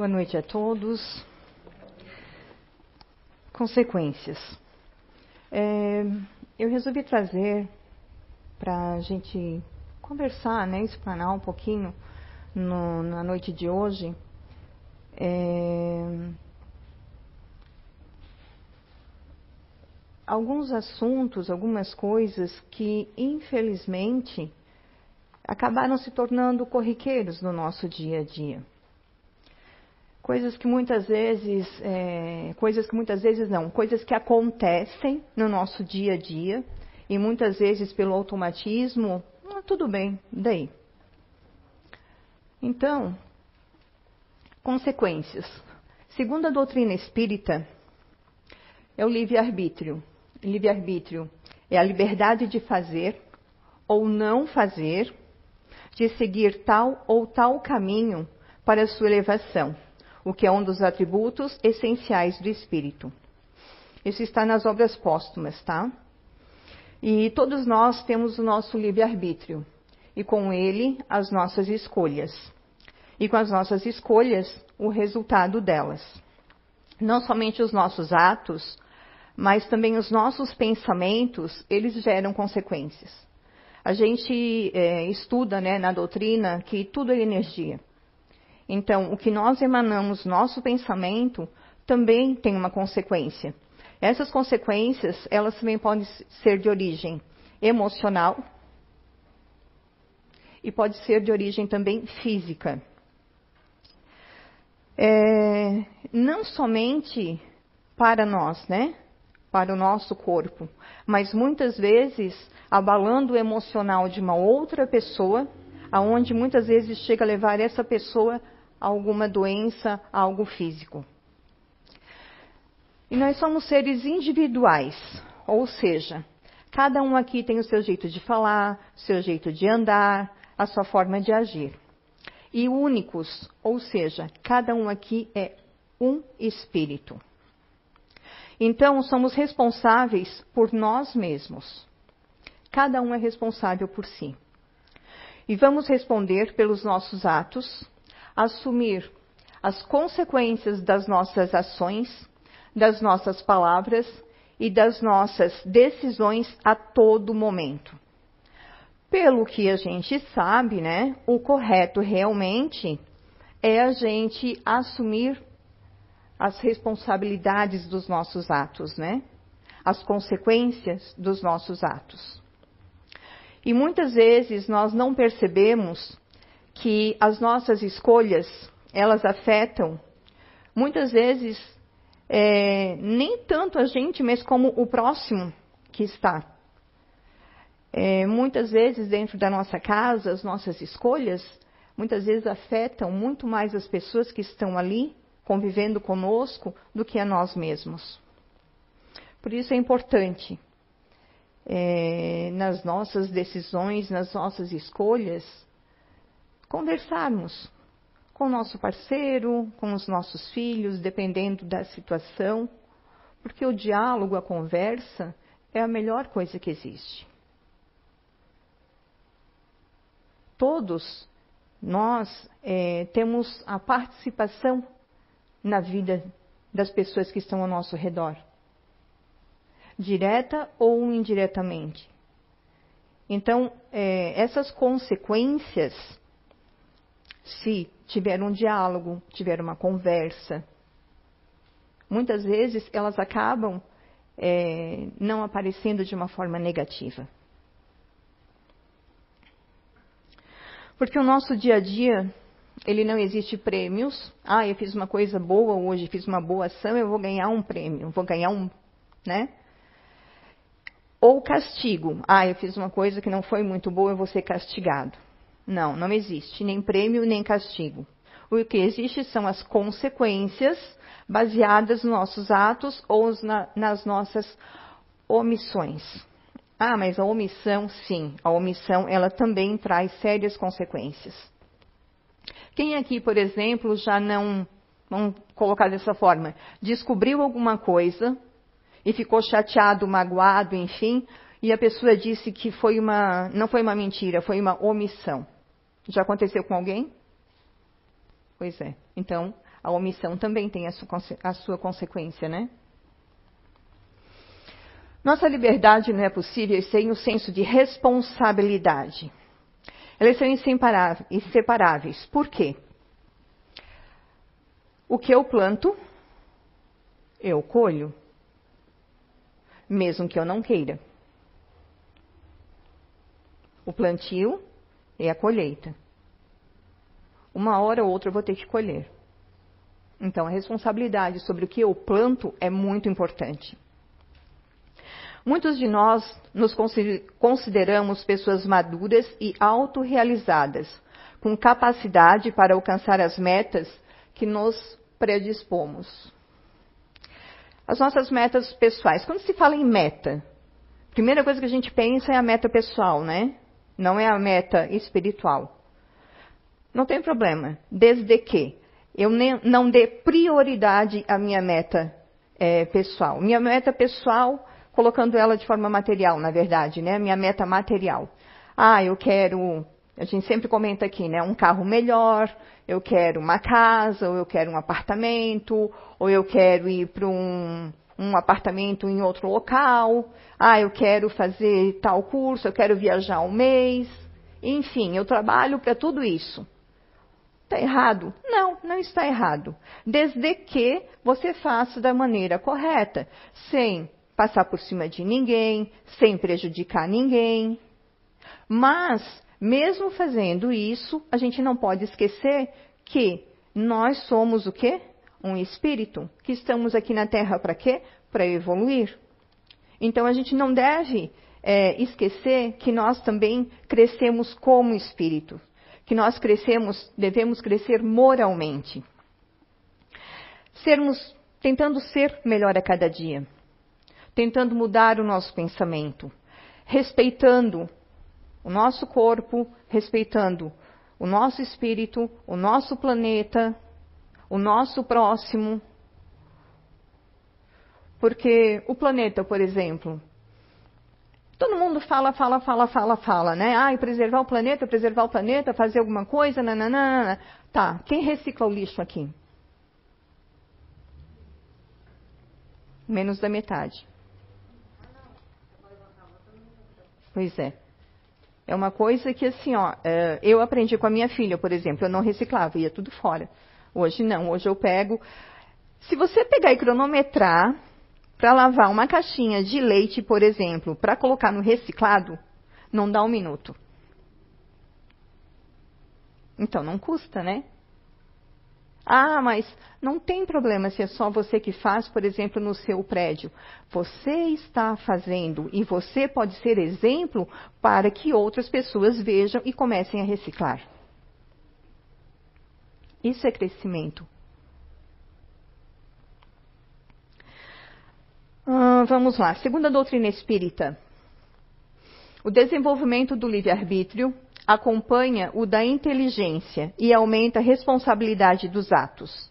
Boa noite a todos. Consequências. É, eu resolvi trazer para a gente conversar, né, explanar um pouquinho no, na noite de hoje. É, alguns assuntos, algumas coisas que, infelizmente, acabaram se tornando corriqueiros no nosso dia a dia. Coisas que muitas vezes, é, coisas que muitas vezes não, coisas que acontecem no nosso dia a dia e muitas vezes pelo automatismo, ah, tudo bem, daí. Então, consequências. Segundo a doutrina espírita, é o livre-arbítrio. Livre-arbítrio é a liberdade de fazer ou não fazer, de seguir tal ou tal caminho para a sua elevação o que é um dos atributos essenciais do espírito. Isso está nas obras póstumas, tá? E todos nós temos o nosso livre-arbítrio, e com ele as nossas escolhas. E com as nossas escolhas, o resultado delas. Não somente os nossos atos, mas também os nossos pensamentos, eles geram consequências. A gente é, estuda né, na doutrina que tudo é energia. Então, o que nós emanamos, nosso pensamento, também tem uma consequência. Essas consequências, elas também podem ser de origem emocional e pode ser de origem também física. É, não somente para nós, né? Para o nosso corpo, mas muitas vezes abalando o emocional de uma outra pessoa, aonde muitas vezes chega a levar essa pessoa alguma doença, algo físico. E nós somos seres individuais, ou seja, cada um aqui tem o seu jeito de falar, seu jeito de andar, a sua forma de agir. E únicos, ou seja, cada um aqui é um espírito. Então, somos responsáveis por nós mesmos. Cada um é responsável por si. E vamos responder pelos nossos atos, assumir as consequências das nossas ações, das nossas palavras e das nossas decisões a todo momento. Pelo que a gente sabe, né, o correto realmente é a gente assumir as responsabilidades dos nossos atos, né? As consequências dos nossos atos. E muitas vezes nós não percebemos que as nossas escolhas elas afetam muitas vezes é, nem tanto a gente, mas como o próximo que está. É, muitas vezes dentro da nossa casa, as nossas escolhas muitas vezes afetam muito mais as pessoas que estão ali convivendo conosco do que a nós mesmos. Por isso é importante é, nas nossas decisões, nas nossas escolhas, conversarmos com o nosso parceiro, com os nossos filhos, dependendo da situação, porque o diálogo, a conversa, é a melhor coisa que existe. Todos nós é, temos a participação na vida das pessoas que estão ao nosso redor, direta ou indiretamente. Então, é, essas consequências se tiver um diálogo, tiver uma conversa. Muitas vezes elas acabam é, não aparecendo de uma forma negativa. Porque o nosso dia a dia, ele não existe prêmios. Ah, eu fiz uma coisa boa hoje, fiz uma boa ação, eu vou ganhar um prêmio, vou ganhar um, né? Ou castigo. Ah, eu fiz uma coisa que não foi muito boa, eu vou ser castigado. Não, não existe nem prêmio nem castigo. O que existe são as consequências baseadas nos nossos atos ou na, nas nossas omissões. Ah, mas a omissão, sim, a omissão ela também traz sérias consequências. Quem aqui, por exemplo, já não, vamos colocar dessa forma, descobriu alguma coisa e ficou chateado, magoado, enfim, e a pessoa disse que foi uma, não foi uma mentira, foi uma omissão. Já aconteceu com alguém? Pois é. Então, a omissão também tem a sua, a sua consequência, né? Nossa liberdade não é possível sem o senso de responsabilidade. Elas são inseparáveis. Por quê? O que eu planto, eu colho, mesmo que eu não queira. O plantio é a colheita. Uma hora ou outra eu vou ter que colher. Então, a responsabilidade sobre o que eu planto é muito importante. Muitos de nós nos consideramos pessoas maduras e autorrealizadas, com capacidade para alcançar as metas que nos predispomos. As nossas metas pessoais. Quando se fala em meta, a primeira coisa que a gente pensa é a meta pessoal, né? Não é a meta espiritual. Não tem problema, desde que eu não dê prioridade à minha meta é, pessoal. Minha meta pessoal colocando ela de forma material, na verdade, né? Minha meta material. Ah, eu quero, a gente sempre comenta aqui, né? Um carro melhor, eu quero uma casa, ou eu quero um apartamento, ou eu quero ir para um, um apartamento em outro local. Ah, eu quero fazer tal curso, eu quero viajar um mês. Enfim, eu trabalho para tudo isso. Está errado? Não, não está errado. Desde que você faça da maneira correta, sem passar por cima de ninguém, sem prejudicar ninguém. Mas, mesmo fazendo isso, a gente não pode esquecer que nós somos o quê? Um espírito, que estamos aqui na Terra para quê? Para evoluir. Então a gente não deve é, esquecer que nós também crescemos como espírito, que nós crescemos, devemos crescer moralmente. Sermos, tentando ser melhor a cada dia tentando mudar o nosso pensamento, respeitando o nosso corpo, respeitando o nosso espírito, o nosso planeta, o nosso próximo. Porque o planeta, por exemplo, todo mundo fala, fala, fala, fala, fala, né? Ah, preservar o planeta, preservar o planeta, fazer alguma coisa, nananana. Tá, quem recicla o lixo aqui? Menos da metade. Pois é. É uma coisa que, assim, ó, é, eu aprendi com a minha filha, por exemplo, eu não reciclava, ia tudo fora. Hoje não, hoje eu pego. Se você pegar e cronometrar para lavar uma caixinha de leite, por exemplo, para colocar no reciclado, não dá um minuto. Então não custa, né? Ah, mas não tem problema se é só você que faz, por exemplo, no seu prédio. Você está fazendo e você pode ser exemplo para que outras pessoas vejam e comecem a reciclar. Isso é crescimento. Ah, vamos lá. Segunda doutrina espírita. O desenvolvimento do livre-arbítrio acompanha o da inteligência e aumenta a responsabilidade dos atos.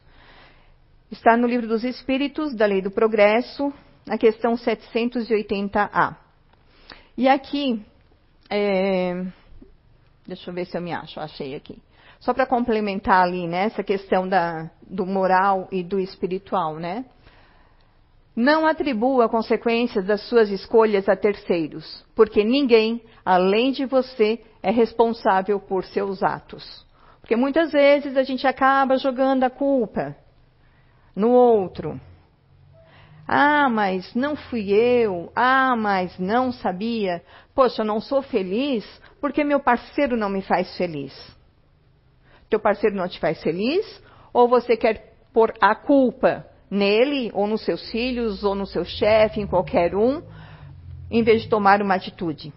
Está no Livro dos Espíritos, da Lei do Progresso, na questão 780A. E aqui, é, deixa eu ver se eu me acho, achei aqui. Só para complementar ali, né, essa questão da, do moral e do espiritual, né? Não atribua consequências das suas escolhas a terceiros, porque ninguém, além de você, é responsável por seus atos. Porque muitas vezes a gente acaba jogando a culpa no outro. Ah, mas não fui eu. Ah, mas não sabia. Poxa, eu não sou feliz porque meu parceiro não me faz feliz. Teu parceiro não te faz feliz? Ou você quer pôr a culpa nele, ou nos seus filhos, ou no seu chefe, em qualquer um, em vez de tomar uma atitude?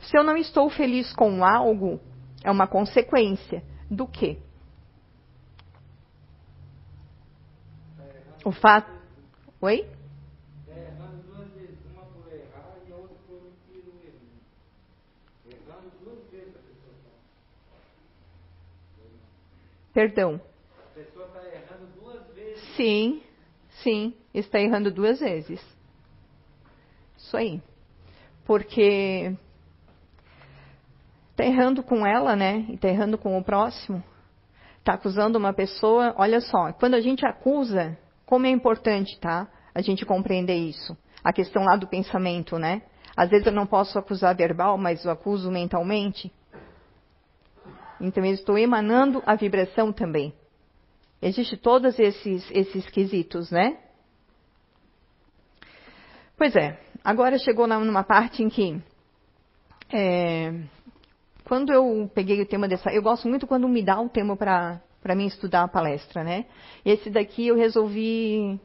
Se eu não estou feliz com algo, é uma consequência do quê? O fato. Oi? Perdão. A pessoa está errando duas vezes. Sim, sim, está errando duas vezes. Isso aí. Porque está errando com ela, né? E está errando com o próximo. está acusando uma pessoa, olha só, quando a gente acusa, como é importante, tá? A gente compreender isso. A questão lá do pensamento, né? Às vezes eu não posso acusar verbal, mas eu acuso mentalmente. Então eu estou emanando a vibração também. Existem todos esses, esses quesitos, né? Pois é, agora chegou numa parte em que é, quando eu peguei o tema dessa, eu gosto muito quando me dá o tema para mim estudar a palestra, né? Esse daqui eu resolvi,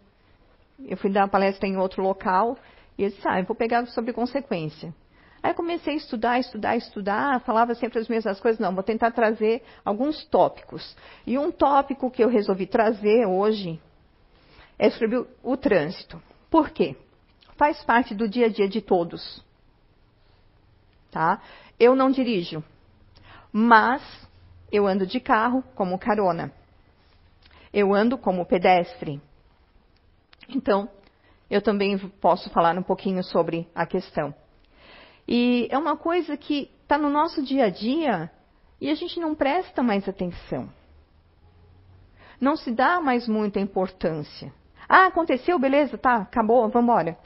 eu fui dar a palestra em outro local e eu disse, ah, eu vou pegar sobre consequência. Aí comecei a estudar, estudar, estudar, falava sempre as mesmas coisas, não, vou tentar trazer alguns tópicos. E um tópico que eu resolvi trazer hoje é sobre o, o trânsito. Por quê? Faz parte do dia a dia de todos. Tá? Eu não dirijo, mas eu ando de carro como carona. Eu ando como pedestre. Então, eu também posso falar um pouquinho sobre a questão. E é uma coisa que está no nosso dia a dia e a gente não presta mais atenção. Não se dá mais muita importância. Ah, aconteceu, beleza, tá, acabou, vamos embora.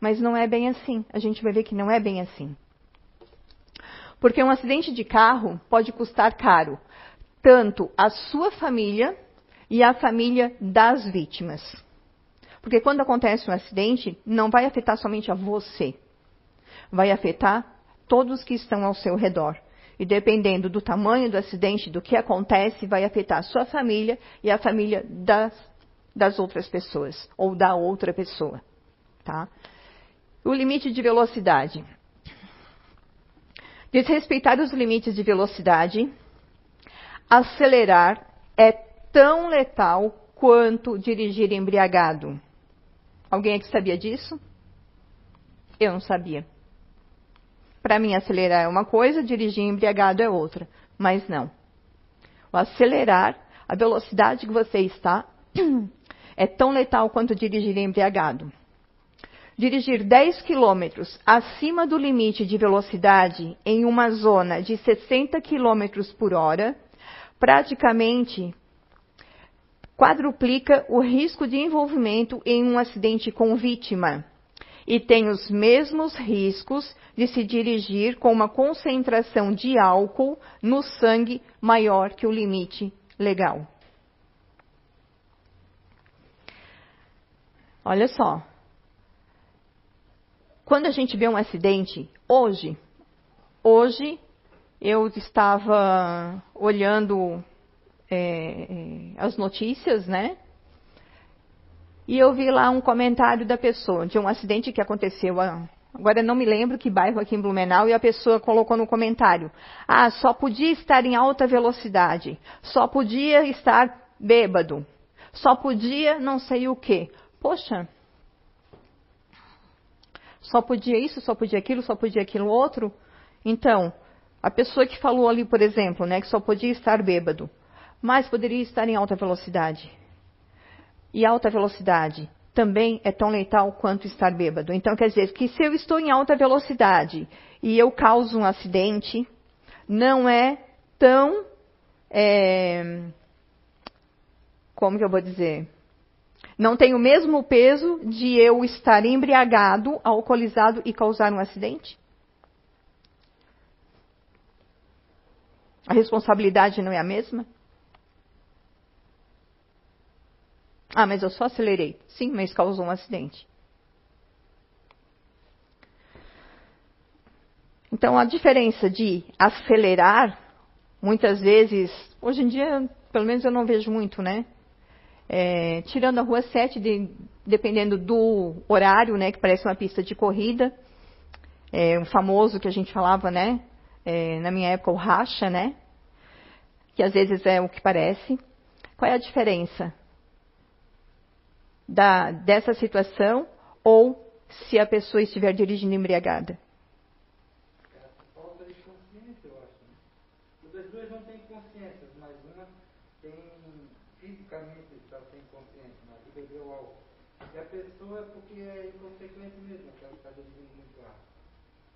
Mas não é bem assim. A gente vai ver que não é bem assim. Porque um acidente de carro pode custar caro, tanto a sua família e a família das vítimas. Porque quando acontece um acidente, não vai afetar somente a você, vai afetar todos que estão ao seu redor. E dependendo do tamanho do acidente, do que acontece, vai afetar a sua família e a família das, das outras pessoas, ou da outra pessoa. Tá? O limite de velocidade. Desrespeitar os limites de velocidade, acelerar é tão letal quanto dirigir embriagado. Alguém aqui sabia disso? Eu não sabia. Para mim, acelerar é uma coisa, dirigir embriagado é outra. Mas não. O acelerar, a velocidade que você está, é tão letal quanto dirigir embriagado dirigir 10 quilômetros acima do limite de velocidade em uma zona de 60 quilômetros por hora, praticamente quadruplica o risco de envolvimento em um acidente com vítima e tem os mesmos riscos de se dirigir com uma concentração de álcool no sangue maior que o limite legal. Olha só, quando a gente vê um acidente, hoje, hoje eu estava olhando é, é, as notícias, né? E eu vi lá um comentário da pessoa de um acidente que aconteceu. Agora não me lembro que bairro aqui em Blumenau e a pessoa colocou no comentário: ah, só podia estar em alta velocidade, só podia estar bêbado, só podia não sei o quê. Poxa, só podia isso, só podia aquilo, só podia aquilo outro. Então, a pessoa que falou ali, por exemplo, né, que só podia estar bêbado, mas poderia estar em alta velocidade. E alta velocidade também é tão letal quanto estar bêbado. Então, quer dizer que se eu estou em alta velocidade e eu causo um acidente, não é tão. É, como que eu vou dizer? Não tem o mesmo peso de eu estar embriagado, alcoolizado e causar um acidente? A responsabilidade não é a mesma? Ah, mas eu só acelerei. Sim, mas causou um acidente. Então, a diferença de acelerar, muitas vezes, hoje em dia, pelo menos eu não vejo muito, né? é, tirando a rua 7, de, dependendo do horário, né, que parece uma pista de corrida, é, um famoso que a gente falava, né, é, na minha época o racha, né, que às vezes é o que parece. Qual é a diferença da, dessa situação ou se a pessoa estiver dirigindo embriagada? pessoa é porque é inconsequente mesmo, está muito ar.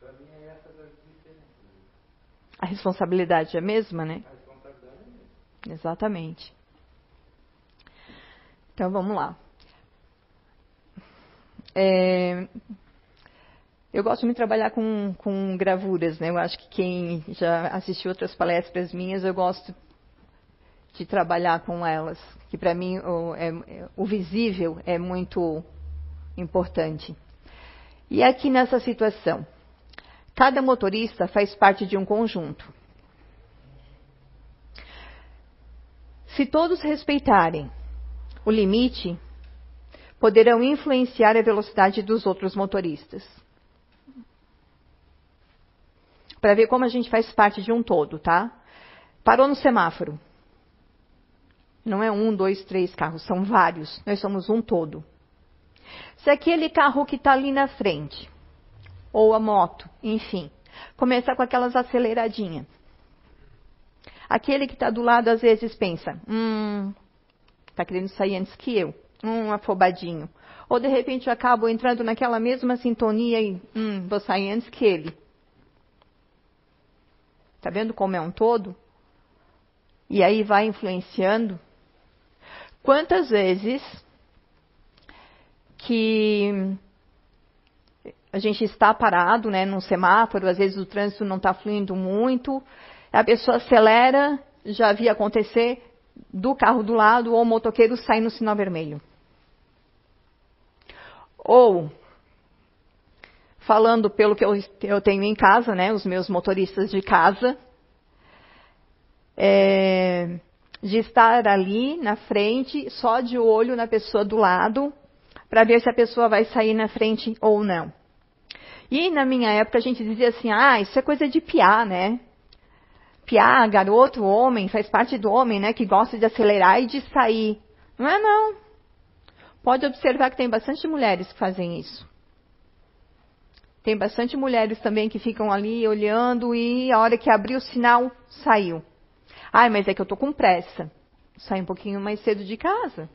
Para mim é essa das diferenças. A responsabilidade é a mesma, né? A responsabilidade é a mesma. Exatamente. Então vamos lá. É, eu gosto muito de trabalhar com, com gravuras, né? Eu acho que quem já assistiu outras palestras minhas, eu gosto de trabalhar com elas, que para mim o, é, o visível é muito importante. E aqui nessa situação, cada motorista faz parte de um conjunto. Se todos respeitarem o limite, poderão influenciar a velocidade dos outros motoristas. Para ver como a gente faz parte de um todo, tá? Parou no semáforo. Não é um, dois, três carros, são vários. Nós somos um todo. Se aquele carro que está ali na frente, ou a moto, enfim, começar com aquelas aceleradinhas, aquele que está do lado às vezes pensa, hum, está querendo sair antes que eu, hum, afobadinho. Ou de repente eu acabo entrando naquela mesma sintonia e, hum, vou sair antes que ele. Está vendo como é um todo? E aí vai influenciando. Quantas vezes que a gente está parado, né, num semáforo, às vezes o trânsito não está fluindo muito, a pessoa acelera, já vi acontecer do carro do lado ou o motoqueiro sai no sinal vermelho. Ou, falando pelo que eu, eu tenho em casa, né, os meus motoristas de casa, é, de estar ali na frente, só de olho na pessoa do lado, para ver se a pessoa vai sair na frente ou não. E na minha época a gente dizia assim: ah, isso é coisa de piar, né? Piar, garoto, homem, faz parte do homem, né? Que gosta de acelerar e de sair. Não é, não. Pode observar que tem bastante mulheres que fazem isso. Tem bastante mulheres também que ficam ali olhando e a hora que abrir o sinal, saiu. Ai, mas é que eu tô com pressa. Sai um pouquinho mais cedo de casa.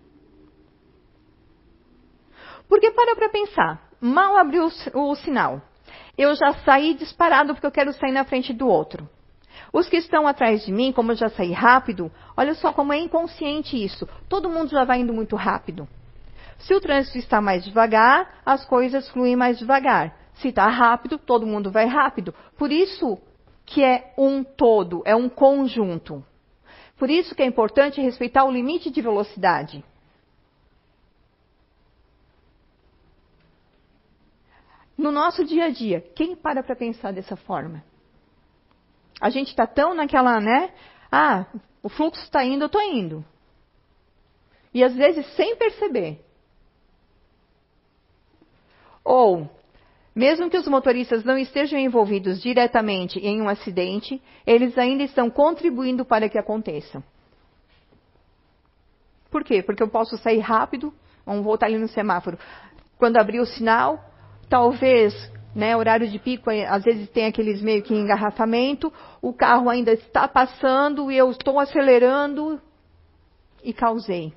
Porque para para pensar, mal abriu o, o sinal. Eu já saí disparado porque eu quero sair na frente do outro. Os que estão atrás de mim, como eu já saí rápido, olha só como é inconsciente isso. Todo mundo já vai indo muito rápido. Se o trânsito está mais devagar, as coisas fluem mais devagar. Se está rápido, todo mundo vai rápido. Por isso que é um todo, é um conjunto. Por isso que é importante respeitar o limite de velocidade. No nosso dia a dia, quem para para pensar dessa forma? A gente está tão naquela, né? Ah, o fluxo está indo, eu estou indo. E às vezes sem perceber. Ou, mesmo que os motoristas não estejam envolvidos diretamente em um acidente, eles ainda estão contribuindo para que aconteça. Por quê? Porque eu posso sair rápido, vamos voltar ali no semáforo. Quando abrir o sinal, talvez, né, horário de pico, às vezes tem aqueles meio que engarrafamento, o carro ainda está passando e eu estou acelerando e causei.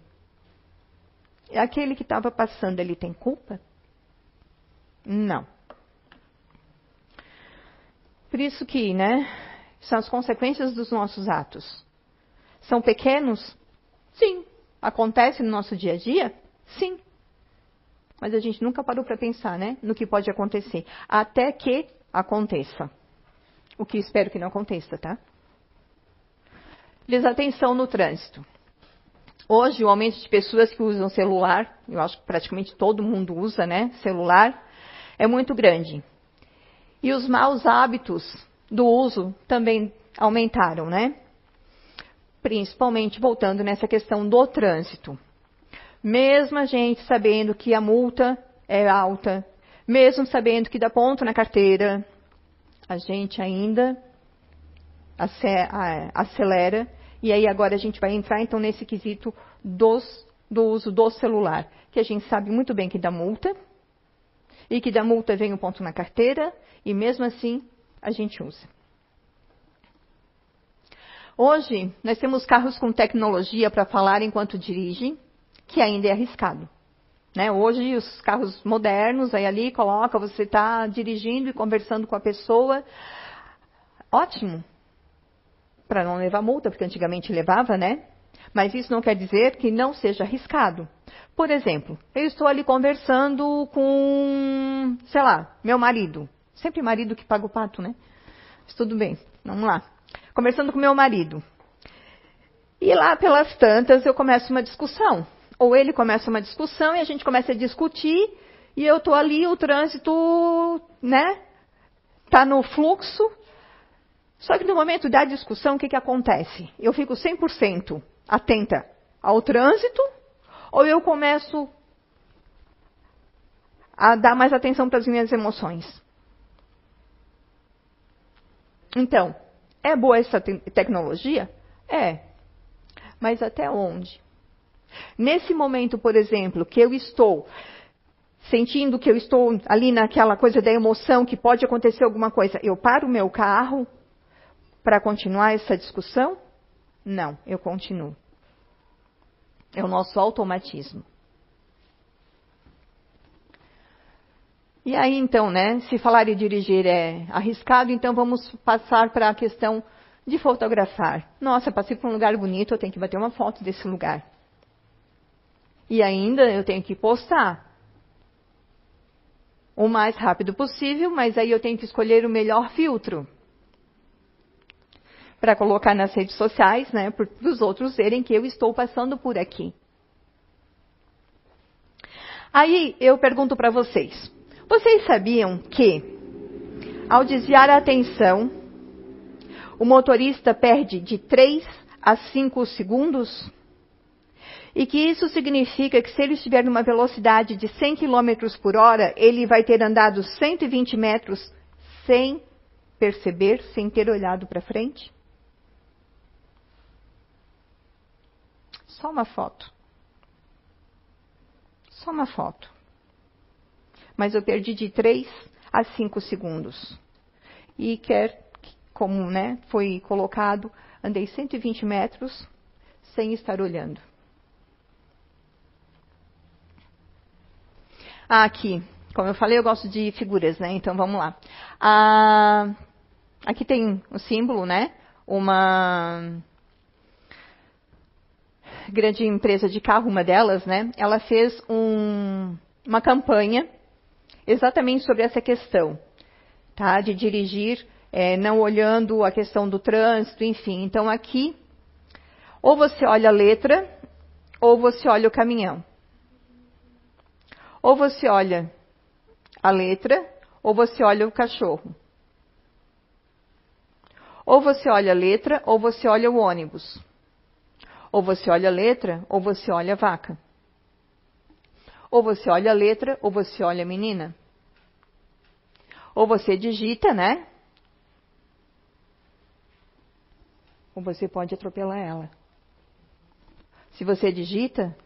Aquele que estava passando, ele tem culpa? Não. Por isso que, né, são as consequências dos nossos atos. São pequenos? Sim. Acontece no nosso dia a dia? Sim. Mas a gente nunca parou para pensar, né, no que pode acontecer, até que aconteça. O que espero que não aconteça, tá? Desatenção no trânsito. Hoje, o aumento de pessoas que usam celular, eu acho que praticamente todo mundo usa, né, celular, é muito grande. E os maus hábitos do uso também aumentaram, né? Principalmente voltando nessa questão do trânsito. Mesmo a gente sabendo que a multa é alta, mesmo sabendo que dá ponto na carteira, a gente ainda acelera. E aí agora a gente vai entrar então nesse quesito dos, do uso do celular, que a gente sabe muito bem que dá multa, e que da multa vem o ponto na carteira, e mesmo assim a gente usa. Hoje, nós temos carros com tecnologia para falar enquanto dirigem, que ainda é arriscado. Né? Hoje, os carros modernos, aí ali coloca, você está dirigindo e conversando com a pessoa. Ótimo. para não levar multa, porque antigamente levava, né? Mas isso não quer dizer que não seja arriscado. Por exemplo, eu estou ali conversando com, sei lá, meu marido. Sempre marido que paga o pato, né? Mas tudo bem, vamos lá. Conversando com meu marido. E lá pelas tantas eu começo uma discussão. Ou ele começa uma discussão e a gente começa a discutir e eu estou ali, o trânsito, né? Está no fluxo. Só que no momento da discussão, o que, que acontece? Eu fico 100% atenta ao trânsito ou eu começo a dar mais atenção para as minhas emoções? Então, é boa essa te tecnologia? É. Mas até onde? Nesse momento, por exemplo, que eu estou sentindo que eu estou ali naquela coisa da emoção, que pode acontecer alguma coisa, eu paro o meu carro para continuar essa discussão? Não, eu continuo. É o nosso automatismo. E aí, então, né? Se falar e dirigir é arriscado, então vamos passar para a questão de fotografar. Nossa, passei por um lugar bonito, eu tenho que bater uma foto desse lugar. E ainda eu tenho que postar o mais rápido possível, mas aí eu tenho que escolher o melhor filtro para colocar nas redes sociais, né, para os outros verem que eu estou passando por aqui. Aí eu pergunto para vocês: vocês sabiam que, ao desviar a atenção, o motorista perde de 3 a 5 segundos? E que isso significa que se ele estiver numa velocidade de 100 km por hora, ele vai ter andado 120 metros sem perceber, sem ter olhado para frente? Só uma foto. Só uma foto. Mas eu perdi de 3 a 5 segundos. E quer, como né, foi colocado, andei 120 metros sem estar olhando. Ah, aqui, como eu falei, eu gosto de figuras, né? Então vamos lá. Ah, aqui tem um símbolo, né? Uma grande empresa de carro, uma delas, né? Ela fez um, uma campanha exatamente sobre essa questão, tá? De dirigir é, não olhando a questão do trânsito, enfim. Então aqui, ou você olha a letra, ou você olha o caminhão. Ou você olha a letra, ou você olha o cachorro. Ou você olha a letra, ou você olha o ônibus. Ou você olha a letra, ou você olha a vaca. Ou você olha a letra, ou você olha a menina. Ou você digita, né? Ou você pode atropelar ela. Se você digita,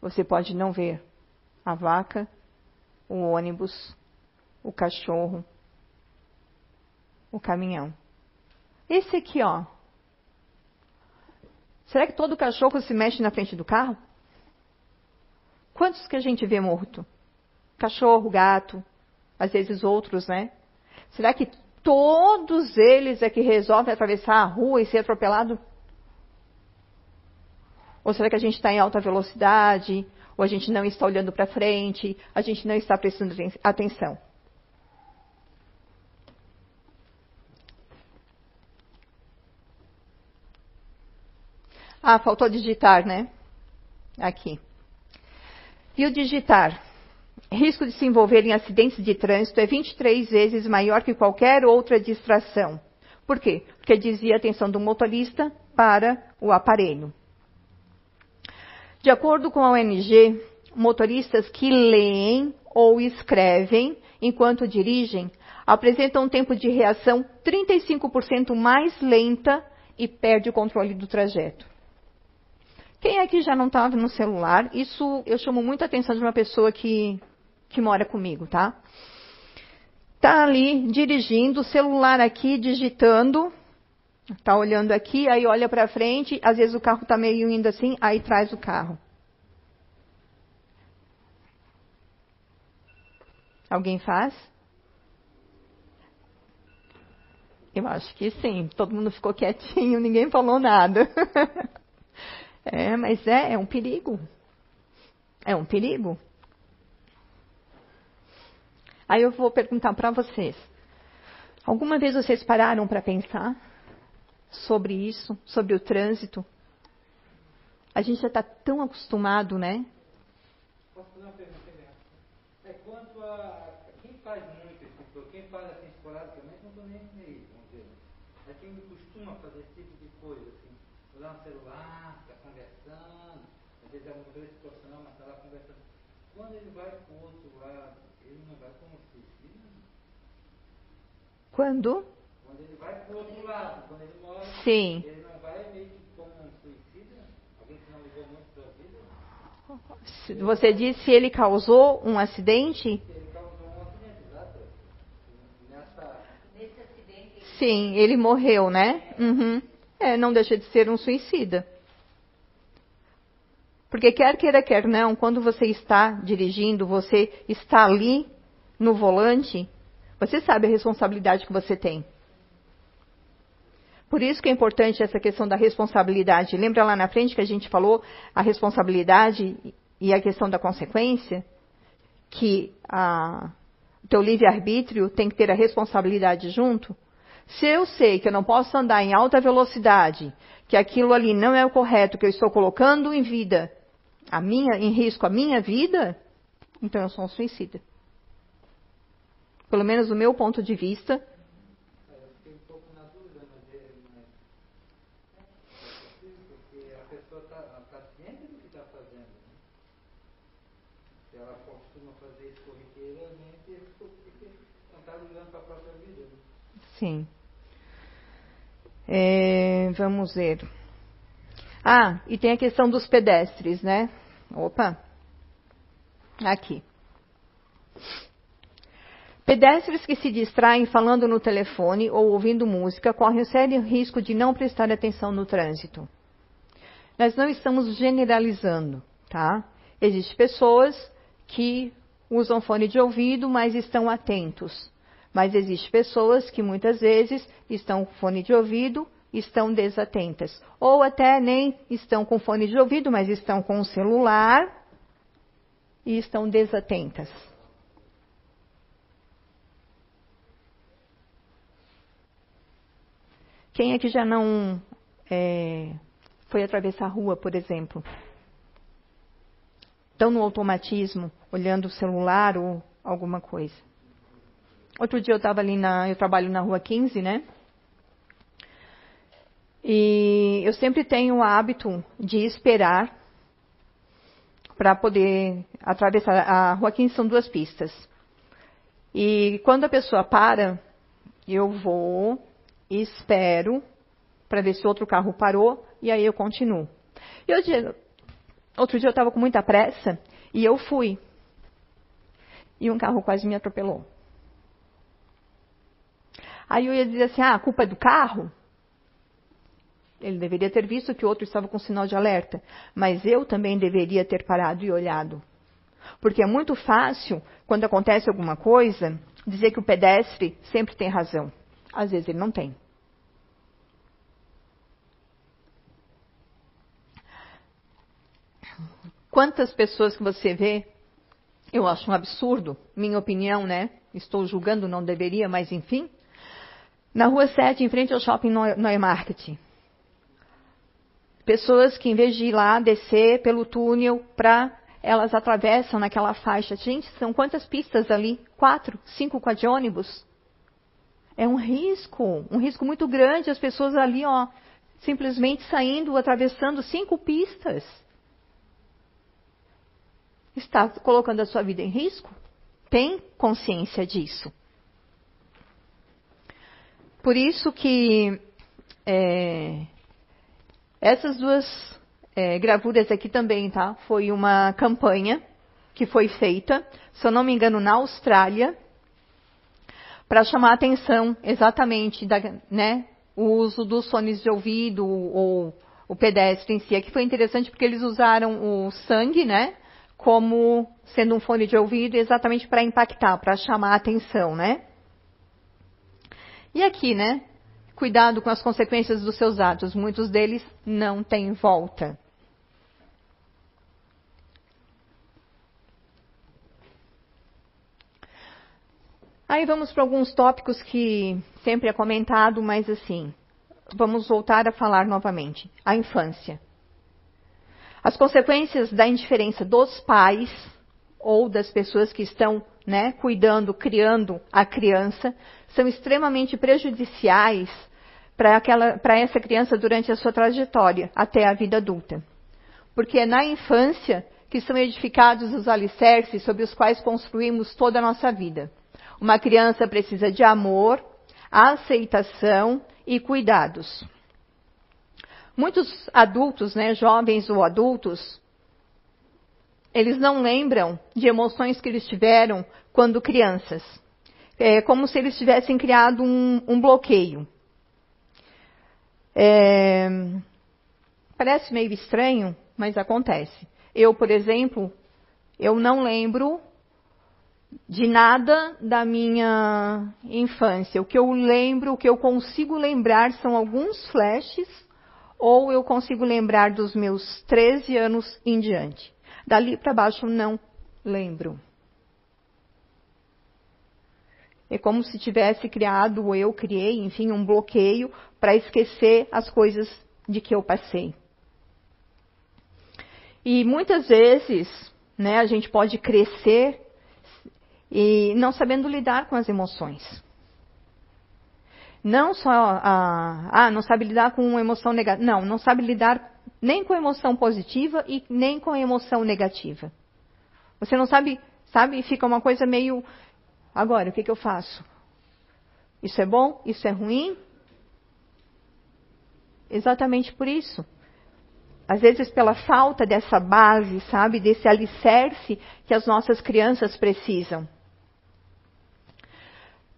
você pode não ver a vaca, o ônibus, o cachorro, o caminhão. Esse aqui, ó. Será que todo cachorro se mexe na frente do carro? Quantos que a gente vê morto? Cachorro, gato, às vezes outros, né? Será que todos eles é que resolvem atravessar a rua e ser atropelado? Ou será que a gente está em alta velocidade? Ou a gente não está olhando para frente? A gente não está prestando atenção? Ah, faltou digitar, né? Aqui. E o digitar? Risco de se envolver em acidentes de trânsito é 23 vezes maior que qualquer outra distração. Por quê? Porque dizia a atenção do motorista para o aparelho. De acordo com a ONG, motoristas que leem ou escrevem enquanto dirigem apresentam um tempo de reação 35% mais lenta e perde o controle do trajeto. Quem aqui já não estava no celular? Isso eu chamo muita atenção de uma pessoa que, que mora comigo, tá? Tá ali dirigindo, celular aqui digitando, Está olhando aqui, aí olha para frente, às vezes o carro está meio indo assim, aí traz o carro. Alguém faz? Eu acho que sim. Todo mundo ficou quietinho, ninguém falou nada. é, mas é, é um perigo. É um perigo. Aí eu vou perguntar para vocês. Alguma vez vocês pararam para pensar sobre isso, sobre o trânsito? A gente já está tão acostumado, né? Posso fazer uma pergunta? É quanto a quem faz muito esse tipo, quem faz assim esporadicamente, não estou nem aí, vamos dizer. É quem costuma fazer esse tipo de coisa, assim, usar um celular, vezes é um grande profissional, mas está lá conversando. Quando ele vai para o outro lado, ele não vai como suicida? Quando? Quando ele vai para o outro lado, quando ele morre, Sim. ele não vai meio que como um suicida? Alguém que não ligou muito para a vida? Você disse se ele causou um acidente? Ele causou um acidente, exato. Nessa. Nesse acidente, Sim, ele morreu, né? Uhum. É, não deixa de ser um suicida. Porque quer queira, quer não, quando você está dirigindo, você está ali no volante, você sabe a responsabilidade que você tem. Por isso que é importante essa questão da responsabilidade. Lembra lá na frente que a gente falou a responsabilidade e a questão da consequência? Que a, o teu livre-arbítrio tem que ter a responsabilidade junto? Se eu sei que eu não posso andar em alta velocidade, que aquilo ali não é o correto, que eu estou colocando em vida, a minha, em risco a minha vida, então eu sou um suicida. Pelo menos do meu ponto de vista? Sim. É, vamos ver. Ah, e tem a questão dos pedestres, né? Opa. Aqui. Pedestres que se distraem falando no telefone ou ouvindo música correm o sério risco de não prestar atenção no trânsito. Nós não estamos generalizando, tá? Existem pessoas que usam fone de ouvido, mas estão atentos. Mas existem pessoas que muitas vezes estão com fone de ouvido, estão desatentas. Ou até nem estão com fone de ouvido, mas estão com o celular e estão desatentas. Quem é que já não é, foi atravessar a rua, por exemplo? Estão no automatismo, olhando o celular ou alguma coisa. Outro dia eu estava ali na. Eu trabalho na rua 15, né? E eu sempre tenho o hábito de esperar para poder atravessar. A rua 15 são duas pistas. E quando a pessoa para, eu vou, espero para ver se outro carro parou e aí eu continuo. E eu, outro dia eu estava com muita pressa e eu fui. E um carro quase me atropelou. Aí eu ia dizer assim: ah, a culpa é do carro? Ele deveria ter visto que o outro estava com sinal de alerta. Mas eu também deveria ter parado e olhado. Porque é muito fácil, quando acontece alguma coisa, dizer que o pedestre sempre tem razão. Às vezes ele não tem. Quantas pessoas que você vê, eu acho um absurdo, minha opinião, né? Estou julgando, não deveria, mas enfim. Na rua 7, em frente ao shopping Neumarkt. Pessoas que, em vez de ir lá, descer pelo túnel para elas atravessam naquela faixa. Gente, são quantas pistas ali? Quatro, cinco com a de ônibus? É um risco, um risco muito grande. As pessoas ali, ó, simplesmente saindo, atravessando cinco pistas. Está colocando a sua vida em risco? Tem consciência disso. Por isso que é, essas duas é, gravuras aqui também, tá? Foi uma campanha que foi feita, se eu não me engano, na Austrália, para chamar a atenção exatamente da, né, o uso dos fones de ouvido ou o pedestre em si. Aqui foi interessante porque eles usaram o sangue, né, como sendo um fone de ouvido exatamente para impactar, para chamar a atenção, né? E aqui, né? Cuidado com as consequências dos seus atos. Muitos deles não têm volta. Aí vamos para alguns tópicos que sempre é comentado, mas assim, vamos voltar a falar novamente. A infância. As consequências da indiferença dos pais ou das pessoas que estão né, cuidando, criando a criança, são extremamente prejudiciais para essa criança durante a sua trajetória até a vida adulta. Porque é na infância que são edificados os alicerces sobre os quais construímos toda a nossa vida. Uma criança precisa de amor, aceitação e cuidados. Muitos adultos, né, jovens ou adultos, eles não lembram de emoções que eles tiveram quando crianças. É como se eles tivessem criado um, um bloqueio. É, parece meio estranho, mas acontece. Eu, por exemplo, eu não lembro de nada da minha infância. O que eu lembro, o que eu consigo lembrar são alguns flashes, ou eu consigo lembrar dos meus 13 anos em diante. Dali para baixo não lembro. É como se tivesse criado, ou eu criei, enfim, um bloqueio para esquecer as coisas de que eu passei. E muitas vezes, né, a gente pode crescer e não sabendo lidar com as emoções. Não só a, ah, não sabe lidar com uma emoção negativa. Não, não sabe lidar nem com emoção positiva e nem com emoção negativa. Você não sabe, sabe, fica uma coisa meio. Agora, o que, que eu faço? Isso é bom? Isso é ruim? Exatamente por isso. Às vezes pela falta dessa base, sabe, desse alicerce que as nossas crianças precisam.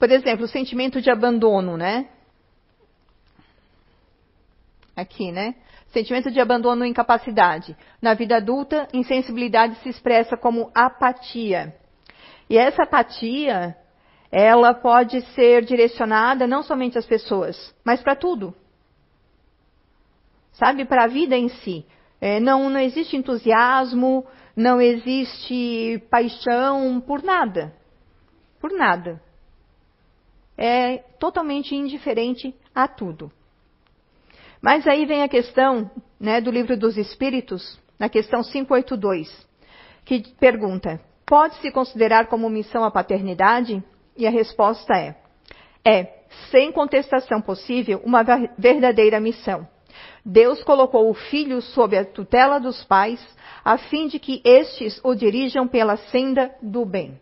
Por exemplo, o sentimento de abandono, né? Aqui, né? Sentimento de abandono e incapacidade. Na vida adulta, insensibilidade se expressa como apatia. E essa apatia, ela pode ser direcionada não somente às pessoas, mas para tudo. Sabe, para a vida em si. É, não, não existe entusiasmo, não existe paixão por nada. Por nada é totalmente indiferente a tudo. Mas aí vem a questão né, do livro dos Espíritos, na questão 582, que pergunta: pode-se considerar como missão a paternidade? E a resposta é: é, sem contestação possível, uma verdadeira missão. Deus colocou o filho sob a tutela dos pais, a fim de que estes o dirijam pela senda do bem.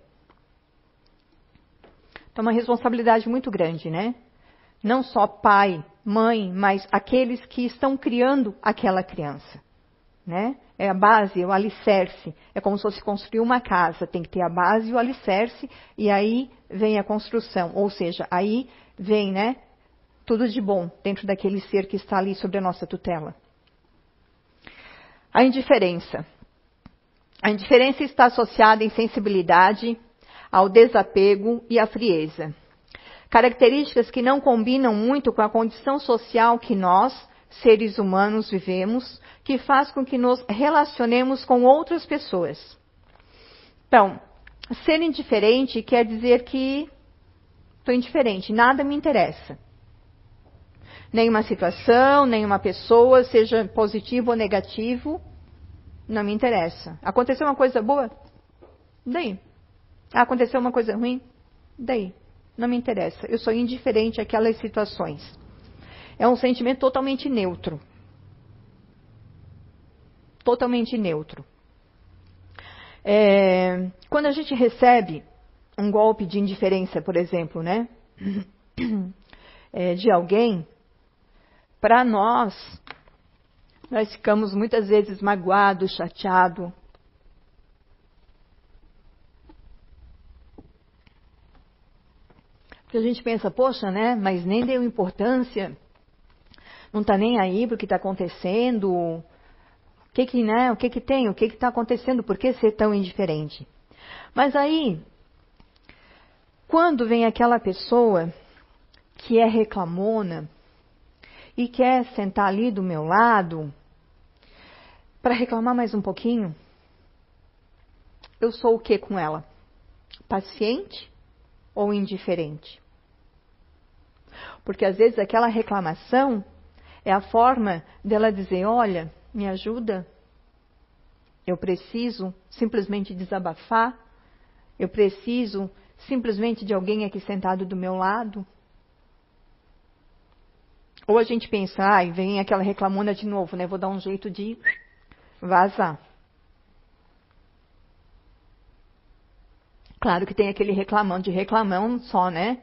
Então, uma responsabilidade muito grande, né? Não só pai, mãe, mas aqueles que estão criando aquela criança, né? É a base, é o alicerce. É como se fosse construir uma casa. Tem que ter a base e o alicerce, e aí vem a construção. Ou seja, aí vem, né? Tudo de bom dentro daquele ser que está ali sobre a nossa tutela. A indiferença. A indiferença está associada à insensibilidade, ao desapego e à frieza. Características que não combinam muito com a condição social que nós, seres humanos, vivemos, que faz com que nos relacionemos com outras pessoas. Então, ser indiferente quer dizer que estou indiferente, nada me interessa. Nenhuma situação, nenhuma pessoa, seja positivo ou negativo, não me interessa. Aconteceu uma coisa boa? Daí. Aconteceu uma coisa ruim? Daí, não me interessa. Eu sou indiferente àquelas situações. É um sentimento totalmente neutro. Totalmente neutro. É, quando a gente recebe um golpe de indiferença, por exemplo, né, é, de alguém, para nós, nós ficamos muitas vezes magoados, chateados, que a gente pensa, poxa, né? Mas nem deu importância, não está nem aí para o que está acontecendo. O que que, né? O que que tem? O que que está acontecendo? Por que ser tão indiferente? Mas aí, quando vem aquela pessoa que é reclamona, e quer sentar ali do meu lado para reclamar mais um pouquinho, eu sou o que com ela? Paciente ou indiferente? Porque às vezes aquela reclamação é a forma dela dizer: olha, me ajuda. Eu preciso simplesmente desabafar. Eu preciso simplesmente de alguém aqui sentado do meu lado. Ou a gente pensa, ai, ah, vem aquela reclamona de novo, né? Vou dar um jeito de vazar. Claro que tem aquele reclamão de reclamão só, né?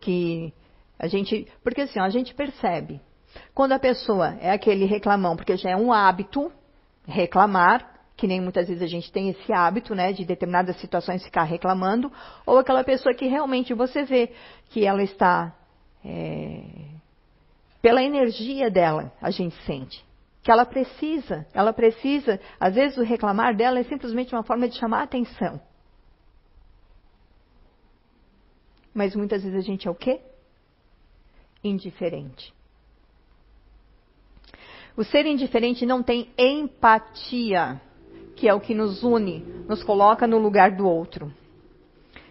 Que a gente, porque assim, a gente percebe quando a pessoa é aquele reclamão, porque já é um hábito reclamar, que nem muitas vezes a gente tem esse hábito, né, de determinadas situações ficar reclamando, ou aquela pessoa que realmente você vê que ela está, é, pela energia dela, a gente sente que ela precisa, ela precisa, às vezes o reclamar dela é simplesmente uma forma de chamar a atenção. Mas muitas vezes a gente é o quê? Indiferente. O ser indiferente não tem empatia, que é o que nos une, nos coloca no lugar do outro.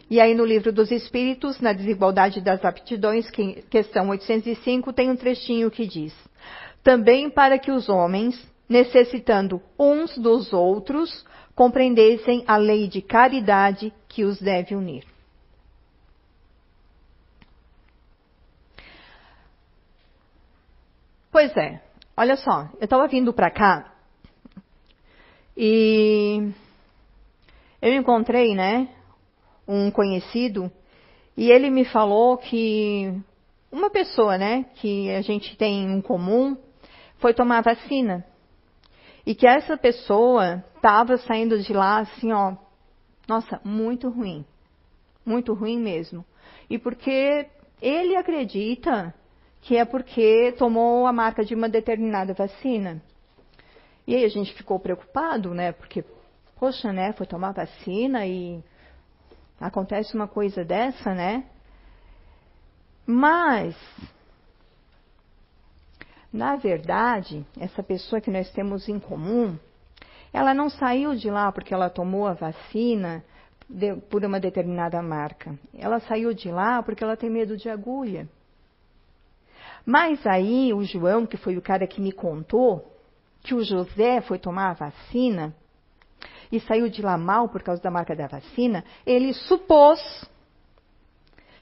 E aí no livro dos Espíritos, na desigualdade das aptidões, questão 805, tem um trechinho que diz: Também para que os homens, necessitando uns dos outros, compreendessem a lei de caridade que os deve unir. Pois é, Olha só, eu estava vindo para cá e eu encontrei, né, um conhecido e ele me falou que uma pessoa, né, que a gente tem em comum, foi tomar vacina. E que essa pessoa estava saindo de lá assim, ó, nossa, muito ruim. Muito ruim mesmo. E porque ele acredita que é porque tomou a marca de uma determinada vacina. E aí a gente ficou preocupado, né? Porque, poxa, né? Foi tomar vacina e acontece uma coisa dessa, né? Mas, na verdade, essa pessoa que nós temos em comum, ela não saiu de lá porque ela tomou a vacina de, por uma determinada marca. Ela saiu de lá porque ela tem medo de agulha. Mas aí o João, que foi o cara que me contou, que o José foi tomar a vacina e saiu de lá mal por causa da marca da vacina, ele supôs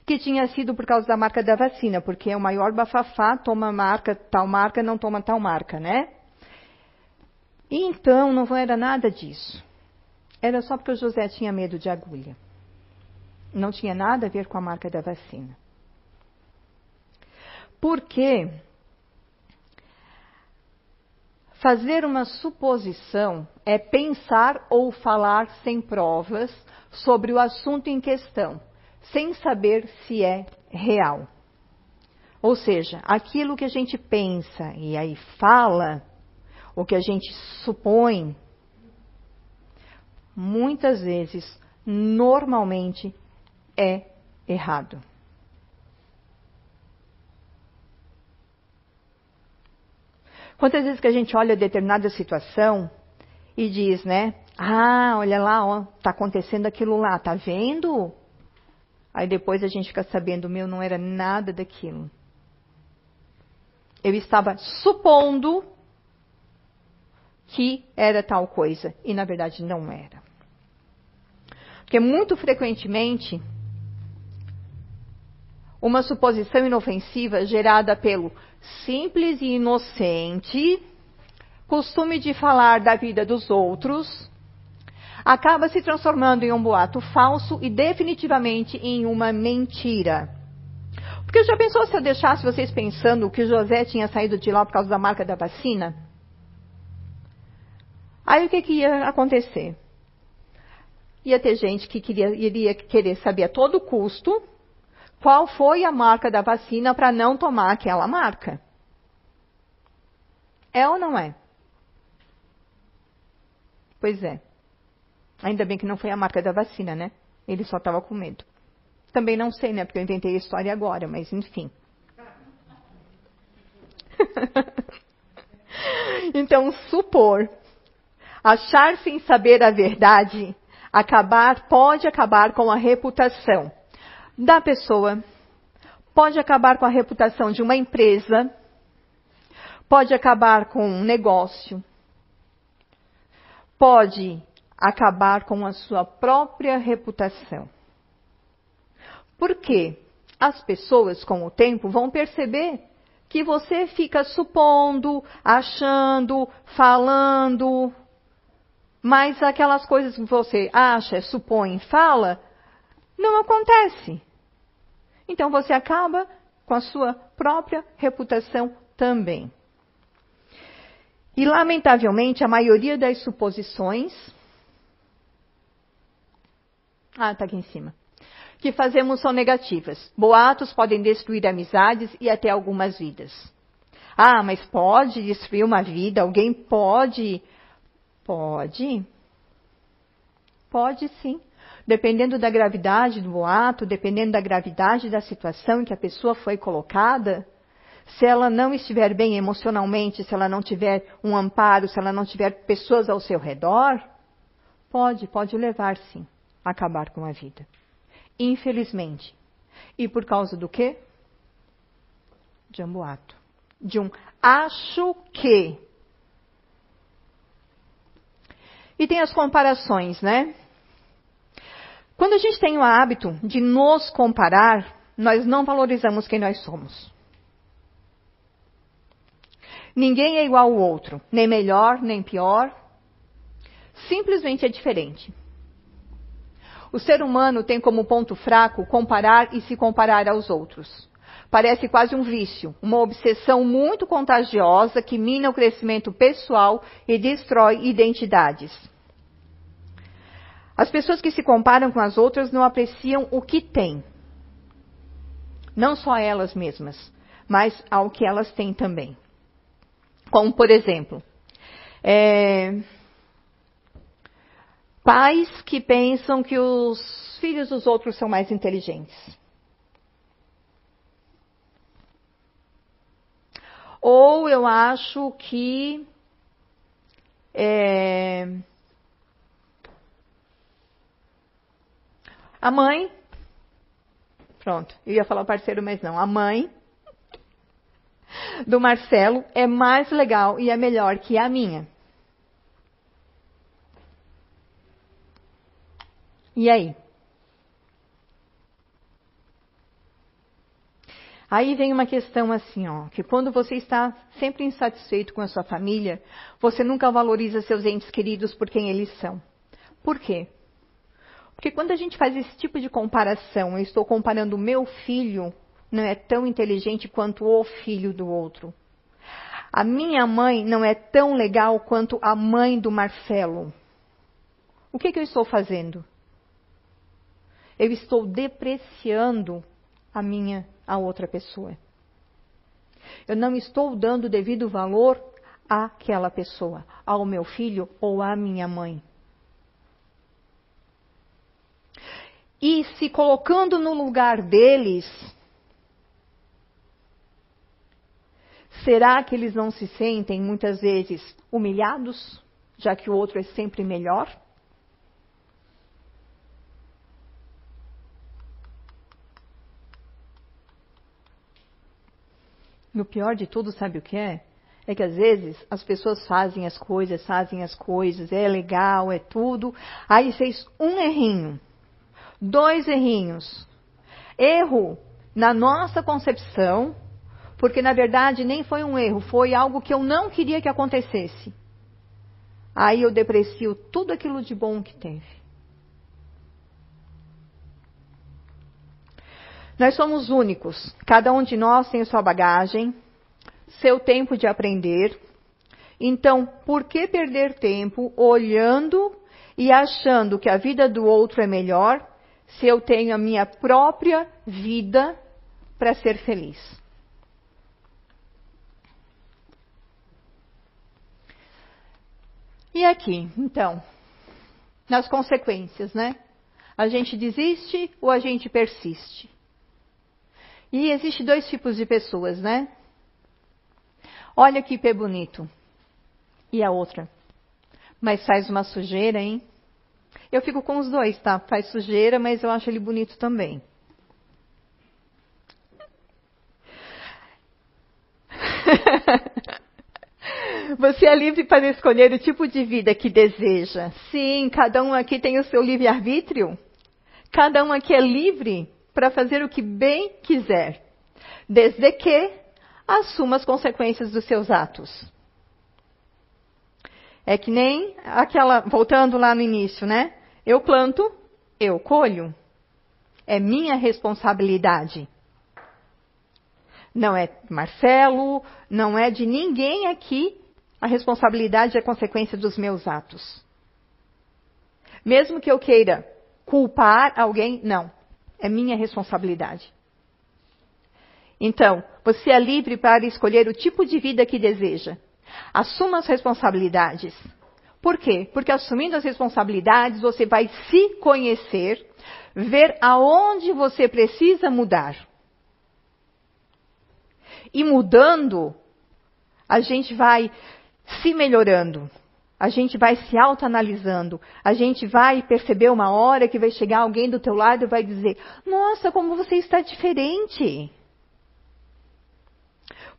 que tinha sido por causa da marca da vacina, porque é o maior bafafá, toma marca, tal marca, não toma tal marca, né? Então não era nada disso. Era só porque o José tinha medo de agulha. Não tinha nada a ver com a marca da vacina. Porque fazer uma suposição é pensar ou falar sem provas sobre o assunto em questão, sem saber se é real. Ou seja, aquilo que a gente pensa e aí fala, o que a gente supõe, muitas vezes, normalmente, é errado. Quantas vezes que a gente olha determinada situação e diz, né? Ah, olha lá, ó, tá acontecendo aquilo lá, tá vendo? Aí depois a gente fica sabendo, meu, não era nada daquilo. Eu estava supondo que era tal coisa e na verdade não era. Porque muito frequentemente uma suposição inofensiva gerada pelo simples e inocente costume de falar da vida dos outros acaba se transformando em um boato falso e definitivamente em uma mentira. Porque já pensou se eu deixasse vocês pensando que José tinha saído de lá por causa da marca da vacina? Aí o que, que ia acontecer? Ia ter gente que queria, iria querer saber a todo custo qual foi a marca da vacina para não tomar aquela marca. É ou não é? Pois é. Ainda bem que não foi a marca da vacina, né? Ele só estava com medo. Também não sei, né? Porque eu inventei a história agora, mas enfim. então, supor, achar sem saber a verdade, acabar, pode acabar com a reputação da pessoa, pode acabar com a reputação de uma empresa, pode acabar com um negócio, pode acabar com a sua própria reputação. Por quê? As pessoas, com o tempo, vão perceber que você fica supondo, achando, falando, mas aquelas coisas que você acha, supõe, fala, não acontece. Então você acaba com a sua própria reputação também. E, lamentavelmente, a maioria das suposições. Ah, está aqui em cima. Que fazemos são negativas. Boatos podem destruir amizades e até algumas vidas. Ah, mas pode destruir uma vida? Alguém pode? Pode. Pode sim. Dependendo da gravidade do boato, dependendo da gravidade da situação em que a pessoa foi colocada, se ela não estiver bem emocionalmente, se ela não tiver um amparo, se ela não tiver pessoas ao seu redor, pode, pode levar sim a acabar com a vida. Infelizmente. E por causa do quê? De um boato. De um acho que. E tem as comparações, né? Quando a gente tem o hábito de nos comparar, nós não valorizamos quem nós somos. Ninguém é igual ao outro, nem melhor, nem pior. Simplesmente é diferente. O ser humano tem como ponto fraco comparar e se comparar aos outros. Parece quase um vício, uma obsessão muito contagiosa que mina o crescimento pessoal e destrói identidades. As pessoas que se comparam com as outras não apreciam o que têm. Não só elas mesmas, mas ao que elas têm também. Como, por exemplo, é, pais que pensam que os filhos dos outros são mais inteligentes. Ou eu acho que é, a mãe, pronto, eu ia falar parceiro, mas não, a mãe do Marcelo é mais legal e é melhor que a minha. E aí? Aí vem uma questão assim, ó, que quando você está sempre insatisfeito com a sua família, você nunca valoriza seus entes queridos por quem eles são. Por quê? Porque quando a gente faz esse tipo de comparação, eu estou comparando o meu filho não é tão inteligente quanto o filho do outro. A minha mãe não é tão legal quanto a mãe do Marcelo. O que, que eu estou fazendo? Eu estou depreciando a minha, a outra pessoa. Eu não estou dando devido valor àquela pessoa, ao meu filho ou à minha mãe. E se colocando no lugar deles, Será que eles não se sentem muitas vezes humilhados, já que o outro é sempre melhor? E o pior de tudo, sabe o que é? É que às vezes as pessoas fazem as coisas, fazem as coisas, é legal, é tudo. Aí fez um errinho, dois errinhos. Erro na nossa concepção porque na verdade nem foi um erro, foi algo que eu não queria que acontecesse. Aí eu deprecio tudo aquilo de bom que teve. Nós somos únicos, cada um de nós tem sua bagagem, seu tempo de aprender. Então, por que perder tempo olhando e achando que a vida do outro é melhor se eu tenho a minha própria vida para ser feliz? E aqui, então, nas consequências, né? A gente desiste ou a gente persiste? E existe dois tipos de pessoas, né? Olha que pé bonito. E a outra? Mas faz uma sujeira, hein? Eu fico com os dois, tá? Faz sujeira, mas eu acho ele bonito também. Você é livre para escolher o tipo de vida que deseja. Sim, cada um aqui tem o seu livre-arbítrio. Cada um aqui é livre para fazer o que bem quiser, desde que assuma as consequências dos seus atos. É que nem aquela, voltando lá no início, né? Eu planto, eu colho. É minha responsabilidade. Não é Marcelo, não é de ninguém aqui a responsabilidade a consequência dos meus atos. Mesmo que eu queira culpar alguém, não. É minha responsabilidade. Então, você é livre para escolher o tipo de vida que deseja. Assuma as responsabilidades. Por quê? Porque assumindo as responsabilidades, você vai se conhecer, ver aonde você precisa mudar. E mudando, a gente vai se melhorando. A gente vai se autoanalisando. A gente vai perceber uma hora que vai chegar alguém do teu lado e vai dizer: "Nossa, como você está diferente".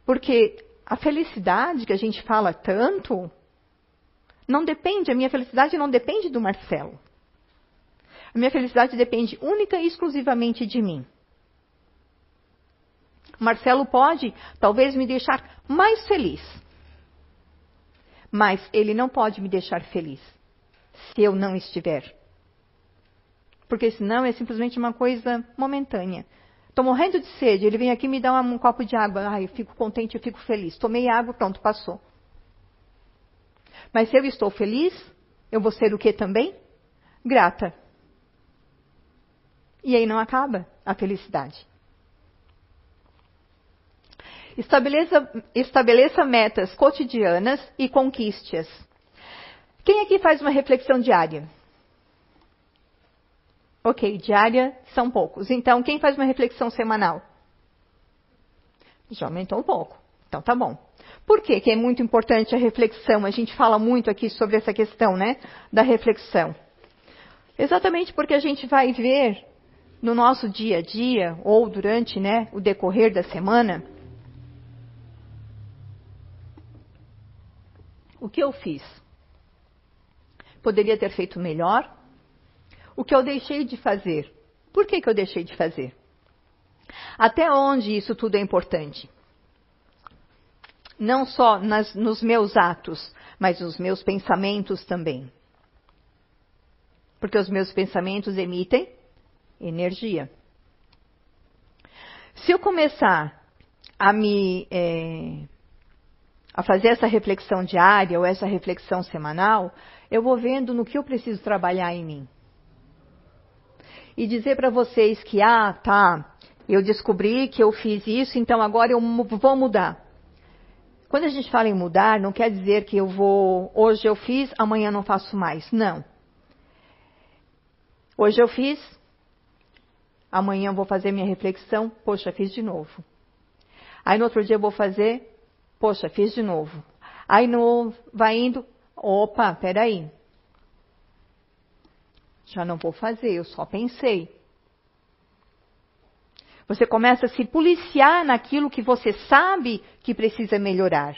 Porque a felicidade que a gente fala tanto, não depende, a minha felicidade não depende do Marcelo. A minha felicidade depende única e exclusivamente de mim. Marcelo pode, talvez, me deixar mais feliz. Mas ele não pode me deixar feliz se eu não estiver. Porque senão é simplesmente uma coisa momentânea. Estou morrendo de sede, ele vem aqui me dá um copo de água. Ai, eu fico contente, eu fico feliz. Tomei água, pronto, passou. Mas se eu estou feliz, eu vou ser o que também? Grata. E aí não acaba a felicidade. Estabeleça, estabeleça metas cotidianas e conquiste-as. Quem aqui faz uma reflexão diária? Ok, diária são poucos. Então, quem faz uma reflexão semanal? Já aumentou um pouco. Então, tá bom. Por que, que é muito importante a reflexão? A gente fala muito aqui sobre essa questão, né? Da reflexão. Exatamente porque a gente vai ver no nosso dia a dia, ou durante né, o decorrer da semana, o que eu fiz. Poderia ter feito melhor, o que eu deixei de fazer. Por que, que eu deixei de fazer? Até onde isso tudo é importante? Não só nas, nos meus atos, mas nos meus pensamentos também. Porque os meus pensamentos emitem energia. Se eu começar a me é, a fazer essa reflexão diária ou essa reflexão semanal, eu vou vendo no que eu preciso trabalhar em mim e dizer para vocês que, ah, tá, eu descobri que eu fiz isso, então agora eu vou mudar. Quando a gente fala em mudar, não quer dizer que eu vou, hoje eu fiz, amanhã não faço mais. Não. Hoje eu fiz, amanhã eu vou fazer minha reflexão, poxa, fiz de novo. Aí no outro dia eu vou fazer, poxa, fiz de novo. Aí no, vai indo, opa, peraí, já não vou fazer, eu só pensei. Você começa a se policiar naquilo que você sabe que precisa melhorar.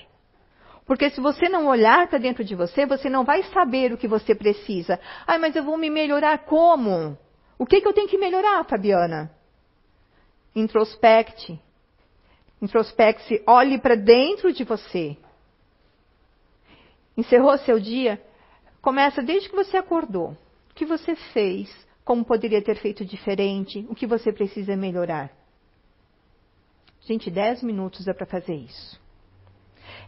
Porque se você não olhar para dentro de você, você não vai saber o que você precisa. Ai, mas eu vou me melhorar como? O que, que eu tenho que melhorar, Fabiana? Introspecte. Introspecte, olhe para dentro de você. Encerrou seu dia? Começa desde que você acordou que você fez, como poderia ter feito diferente, o que você precisa melhorar. Gente, 10 minutos é para fazer isso.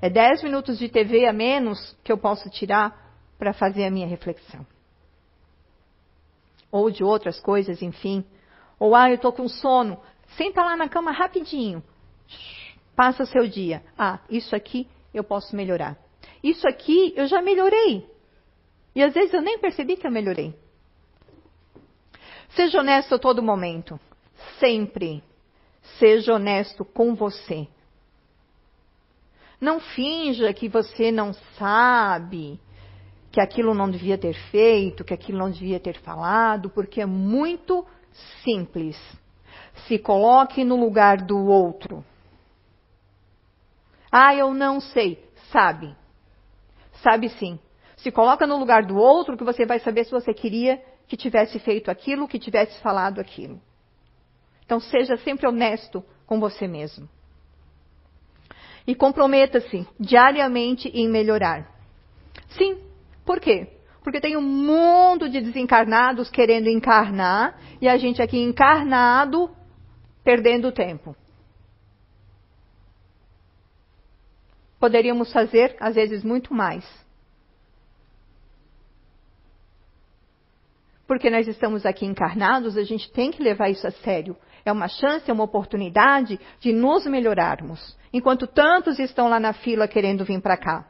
É 10 minutos de TV a menos que eu posso tirar para fazer a minha reflexão. Ou de outras coisas, enfim. Ou, ah, eu estou com sono. Senta lá na cama rapidinho. Passa o seu dia. Ah, isso aqui eu posso melhorar. Isso aqui eu já melhorei. E às vezes eu nem percebi que eu melhorei. Seja honesto a todo momento. Sempre. Seja honesto com você. Não finja que você não sabe, que aquilo não devia ter feito, que aquilo não devia ter falado, porque é muito simples. Se coloque no lugar do outro. Ah, eu não sei. Sabe. Sabe sim. Se coloca no lugar do outro que você vai saber se você queria que tivesse feito aquilo, que tivesse falado aquilo. Então seja sempre honesto com você mesmo. E comprometa-se diariamente em melhorar. Sim, por quê? Porque tem um mundo de desencarnados querendo encarnar e a gente aqui encarnado perdendo tempo. Poderíamos fazer, às vezes, muito mais. Porque nós estamos aqui encarnados, a gente tem que levar isso a sério. É uma chance, é uma oportunidade de nos melhorarmos, enquanto tantos estão lá na fila querendo vir para cá.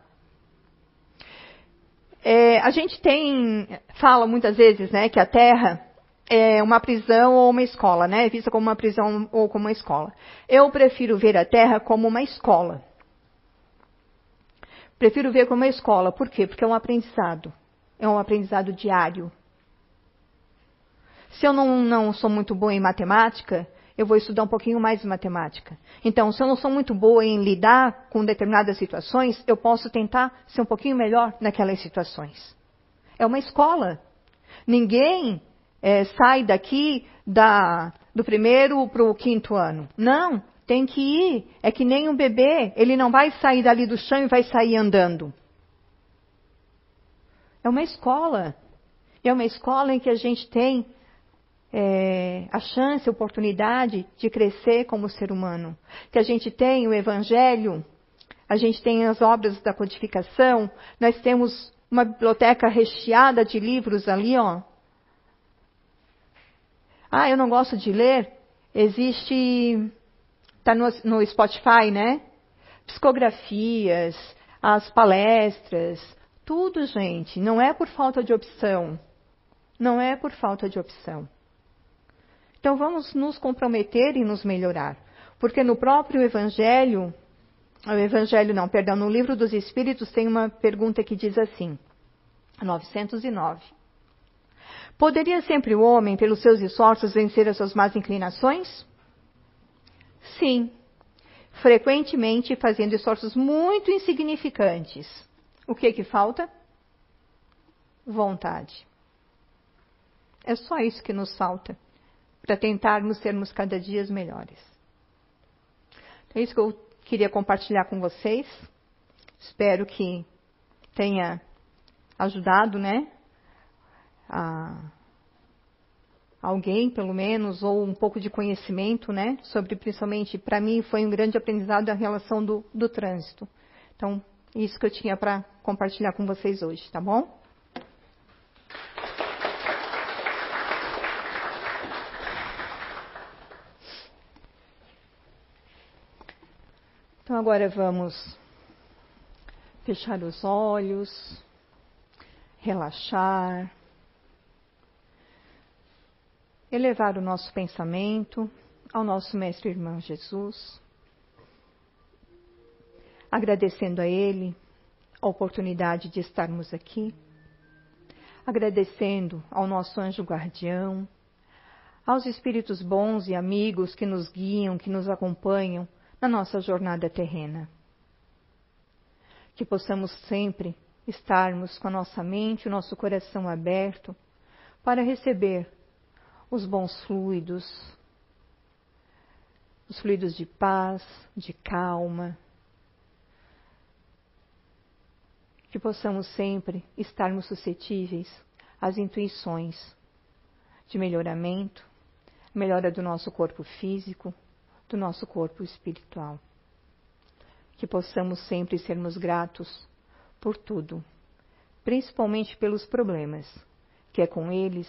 É, a gente tem, fala muitas vezes, né, que a Terra é uma prisão ou uma escola, né, é vista como uma prisão ou como uma escola. Eu prefiro ver a Terra como uma escola. Prefiro ver como uma escola. Por quê? Porque é um aprendizado. É um aprendizado diário. Se eu não, não sou muito boa em matemática, eu vou estudar um pouquinho mais de matemática. Então, se eu não sou muito boa em lidar com determinadas situações, eu posso tentar ser um pouquinho melhor naquelas situações. É uma escola. Ninguém é, sai daqui da, do primeiro para o quinto ano. Não, tem que ir. É que nem um bebê, ele não vai sair dali do chão e vai sair andando. É uma escola. É uma escola em que a gente tem é, a chance, a oportunidade de crescer como ser humano. Que a gente tem o Evangelho, a gente tem as obras da codificação, nós temos uma biblioteca recheada de livros ali, ó. Ah, eu não gosto de ler. Existe, está no, no Spotify, né? Psicografias, as palestras, tudo, gente. Não é por falta de opção. Não é por falta de opção. Então vamos nos comprometer e nos melhorar. Porque no próprio Evangelho, o Evangelho não, perdão, no livro dos Espíritos tem uma pergunta que diz assim, 909. Poderia sempre o homem, pelos seus esforços, vencer as suas más inclinações? Sim, frequentemente fazendo esforços muito insignificantes. O que que falta? Vontade. É só isso que nos falta para tentarmos sermos cada dia melhores. Então, é isso que eu queria compartilhar com vocês. Espero que tenha ajudado, né? A alguém, pelo menos, ou um pouco de conhecimento, né? Sobre, principalmente, para mim, foi um grande aprendizado a relação do, do trânsito. Então, isso que eu tinha para compartilhar com vocês hoje, tá bom? Então agora vamos fechar os olhos, relaxar, elevar o nosso pensamento ao nosso Mestre Irmão Jesus, agradecendo a Ele a oportunidade de estarmos aqui, agradecendo ao nosso anjo guardião, aos espíritos bons e amigos que nos guiam, que nos acompanham na nossa jornada terrena. Que possamos sempre estarmos com a nossa mente, o nosso coração aberto para receber os bons fluidos, os fluidos de paz, de calma. Que possamos sempre estarmos suscetíveis às intuições de melhoramento, melhora do nosso corpo físico, do nosso corpo espiritual. Que possamos sempre sermos gratos por tudo, principalmente pelos problemas, que é com eles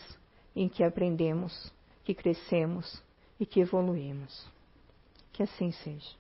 em que aprendemos, que crescemos e que evoluímos. Que assim seja.